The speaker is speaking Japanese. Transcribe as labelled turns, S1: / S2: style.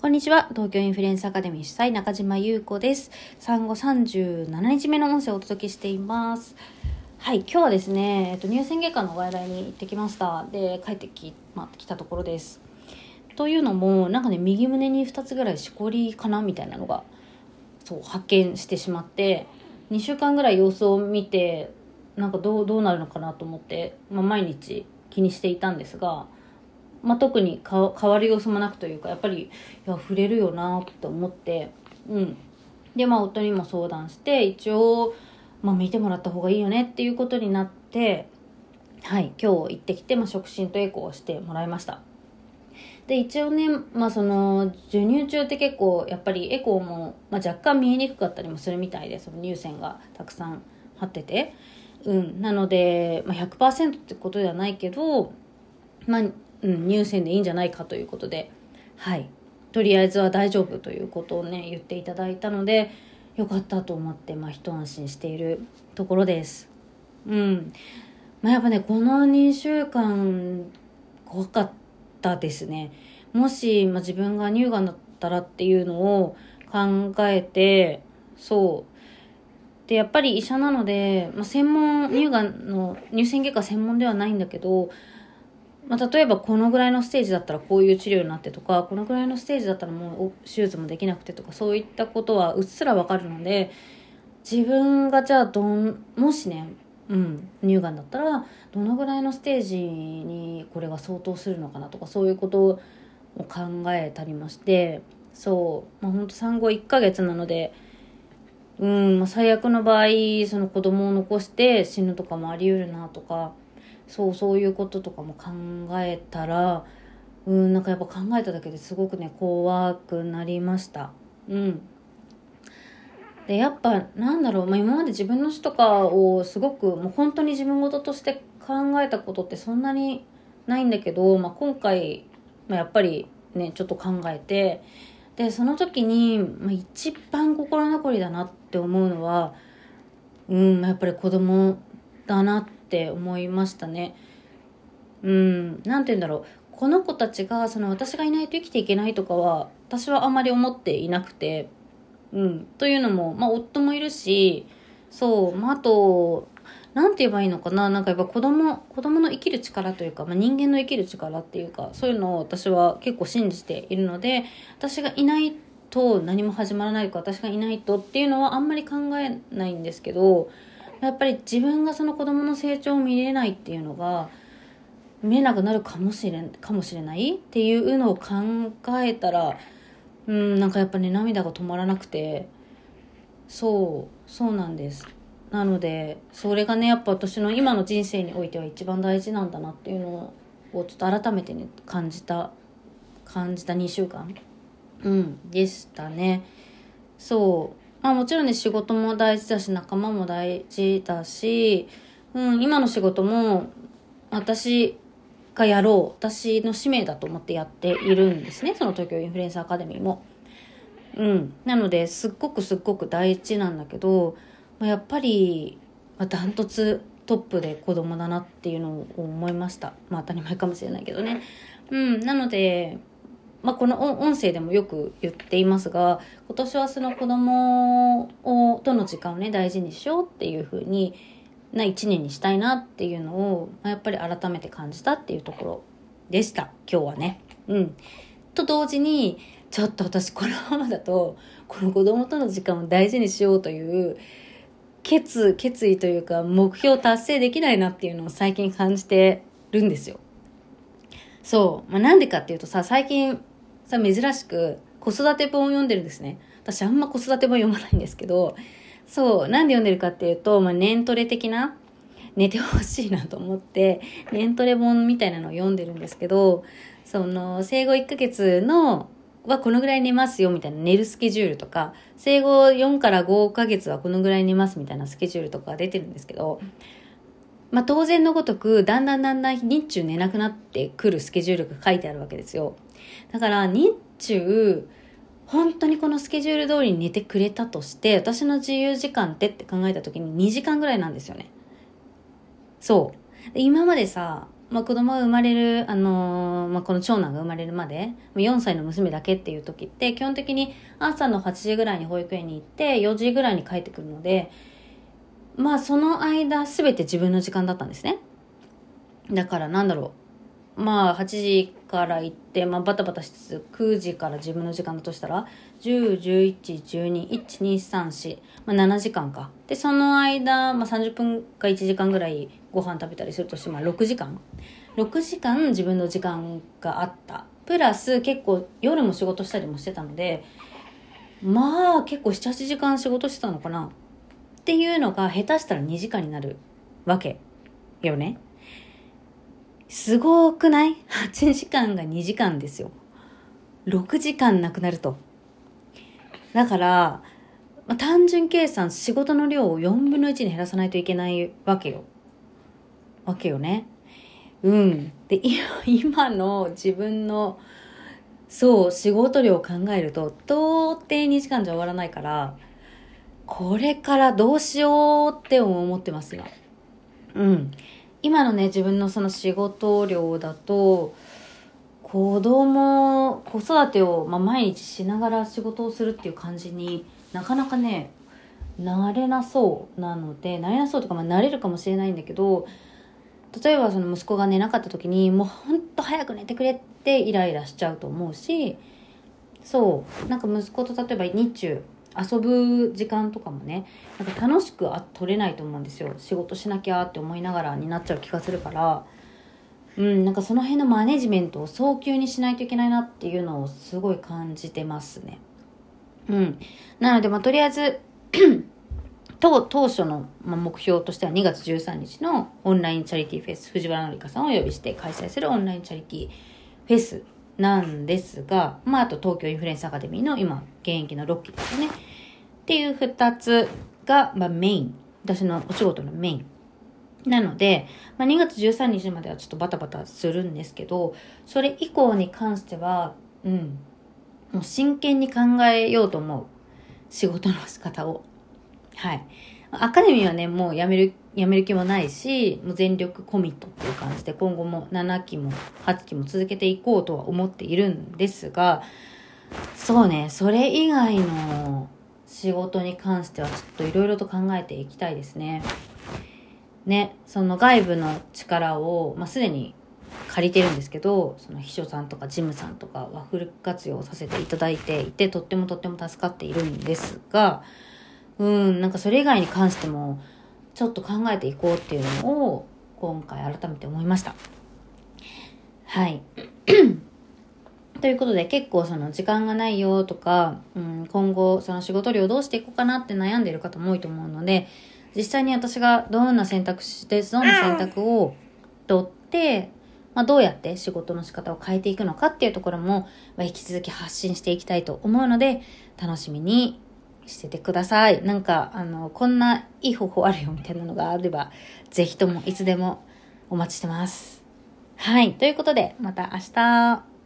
S1: こんにちは。東京インフルエンスアカデミー主催中島優子です。産後37日目の音声をお届けしています。はい、今日はですね、えっと、乳腺外科の外来に行ってきました。で、帰ってき,、まあ、来たところです。というのも、なんかね、右胸に2つぐらいしこりかなみたいなのが、そう、発見してしまって、2週間ぐらい様子を見て、なんかどう、どうなるのかなと思って、まあ、毎日気にしていたんですが、まあ、特に変わる様子もなくというかやっぱりいや触れるよなって思ってうん。でまあ夫にも相談して一応、まあ、見てもらった方がいいよねっていうことになってはい今日行ってきて、まあ、触診とエコーをしてもらいました。で一応ね、まあ、その授乳中って結構やっぱりエコーも、まあ、若干見えにくかったりもするみたいでその乳腺がたくさん張ってて。うん。なので、まあ、100%ってことではないけどまあうん、乳腺でいいんじゃないかということで、はい。とりあえずは大丈夫ということをね、言っていただいたので、よかったと思って、まあ、一安心しているところです。うん。まあ、やっぱね、この2週間、怖かったですね。もし、まあ、自分が乳がんだったらっていうのを考えて、そう。で、やっぱり医者なので、まあ、専門、乳がんの、乳腺外科専門ではないんだけど、まあ、例えばこのぐらいのステージだったらこういう治療になってとかこのぐらいのステージだったらもう手術もできなくてとかそういったことはうっすらわかるので自分がじゃあどんもしね、うん、乳がんだったらどのぐらいのステージにこれが相当するのかなとかそういうことを考えたりましてそう、まあ、ほんと産後1ヶ月なのでうん、ま、最悪の場合その子供を残して死ぬとかもあり得るなとか。そうそういうこととかも考えたらうんなんかやっぱ考えただけですごくね怖くなりました。うん。でやっぱなんだろう、まあ、今まで自分の死とかをすごくもう本当に自分事として考えたことってそんなにないんだけど、まあ、今回、まあ、やっぱりねちょっと考えてでその時に、まあ、一番心残りだなって思うのはうんやっぱり子供だなってって思いましたね。うん、なて言うんだろう。この子たちが、その私がいないと生きていけないとかは、私はあまり思っていなくて、うん。というのも、まあ、夫もいるし、そう、まあ、あと、なんて言えばいいのかななんかやっぱ子供、子供の生きる力というか、まあ、人間の生きる力っていうか、そういうのを私は結構信じているので、私がいないと何も始まらないとか、私がいないとっていうのはあんまり考えないんですけど、やっぱり自分がその子供の成長を見れないっていうのが見えなくなるかもしれかもしれない？っていうのを考えたらうんなんかやっぱね涙が止まらなくて。そうそうなんです。なのでそれがねやっぱ私の今の人生においては一番大事なんだなっていうのをちょっと改めてね感じた感じた2週間。うんでしたね。そう。まあもちろんね仕事も大事だし仲間も大事だし、うん、今の仕事も私がやろう私の使命だと思ってやっているんですねその東京インフルエンサーアカデミーも。うん、なのですっごくすっごく大事なんだけど、ま、やっぱり、ま、ダントツトップで子供だなっていうのを思いましたまあ当たり前かもしれないけどね。うん、なのでまあ、この音声でもよく言っていますが今年はその子供をとの時間をね大事にしようっていう風にな一年にしたいなっていうのを、まあ、やっぱり改めて感じたっていうところでした今日はね。うん、と同時にちょっと私このままだとこの子供との時間を大事にしようという決決意というか目標達成できないなっていうのを最近感じてるんですよ。そう。まあ、なんでかっていうとさ、最近さ、珍しく子育て本を読んでるんですね。私あんま子育て本読まないんですけど、そう。なんで読んでるかっていうと、まあ、年トレ的な、寝てほしいなと思って、年トレ本みたいなのを読んでるんですけど、その、生後1ヶ月の、はこのぐらい寝ますよみたいな寝るスケジュールとか、生後4から5ヶ月はこのぐらい寝ますみたいなスケジュールとか出てるんですけど、まあ、当然のごとく、だんだんだんだん日中寝なくなってくるスケジュールが書いてあるわけですよ。だから、日中、本当にこのスケジュール通りに寝てくれたとして、私の自由時間ってって考えた時に2時間ぐらいなんですよね。そう。今までさ、まあ、子供が生まれる、あのーまあ、この長男が生まれるまで、4歳の娘だけっていう時って、基本的に朝の8時ぐらいに保育園に行って、4時ぐらいに帰ってくるので、まあ、その間、すべて自分の時間だったんですね。だからなんだろう。まあ、8時から行って、まあ、バタバタしつつ、9時から自分の時間だとしたら、10、11、12、1、2、3、4、まあ、7時間か。で、その間、まあ、30分か1時間ぐらいご飯食べたりするとして、まあ、6時間。6時間自分の時間があった。プラス、結構夜も仕事したりもしてたので、まあ、結構7、8時間仕事してたのかな。っていうのが、下手したら2時間になるわけよね。すごくない ?8 時間が2時間ですよ。6時間なくなると。だから、まあ、単純計算仕事の量を4分の1に減らさないといけないわけよ。わけよね。うん。で、今の自分の、そう、仕事量を考えると、到底2時間じゃ終わらないから、これからどうしようって思ってますよ。うん。今のね自分のその仕事量だと子供子育てを、まあ、毎日しながら仕事をするっていう感じになかなかねなれなそうなのでなれなそうとか、まあ、なれるかもしれないんだけど例えばその息子が寝なかった時にもうほんと早く寝てくれってイライラしちゃうと思うしそうなんか息子と例えば日中遊ぶ時間とかもねなんか楽しくあ取れないと思うんですよ。仕事しなきゃって思いながらになっちゃう気がするから。うんなんかその辺のマネジメントを早急にしないといけないなっていうのをすごい感じてますね。うん。なのでまあとりあえず 当当初の目標としては2月13日のオンラインチャリティーフェス藤原紀香さんをお呼びして開催するオンラインチャリティーフェスなんですが、まあ、あと東京インフルエンスアカデミーの今、現役の6期ですね。っていう2つが、まあ、メイン。私のお仕事のメイン。なので、まあ、2月13日まではちょっとバタバタするんですけど、それ以降に関しては、うん、もう真剣に考えようと思う。仕事の仕方を。はい。アカデミーはね、もうやめる、やめる気もないし、もう全力コミットっていう感じで、今後も7期も8期も続けていこうとは思っているんですが、そうね、それ以外の仕事に関してはちょっといろいろと考えていきたいですね。ね、その外部の力を、まあ、すでに借りてるんですけど、その秘書さんとか事務さんとかはフル活用させていただいていて、とってもとっても助かっているんですが、うん、なんかそれ以外に関しても、ちょっと考えていこうっていうのを、今回改めて思いました。はい。ということで結構その時間がないよとか、うん、今後その仕事量どうしていこうかなって悩んでる方も多いと思うので、実際に私がどんな選択肢で、どんな選択を取って、まあ、どうやって仕事の仕方を変えていくのかっていうところも、まあ、引き続き発信していきたいと思うので、楽しみにしててください。なんか、あの、こんないい方法あるよみたいなのがあれば、ぜひともいつでもお待ちしてます。はい。ということで、また明日。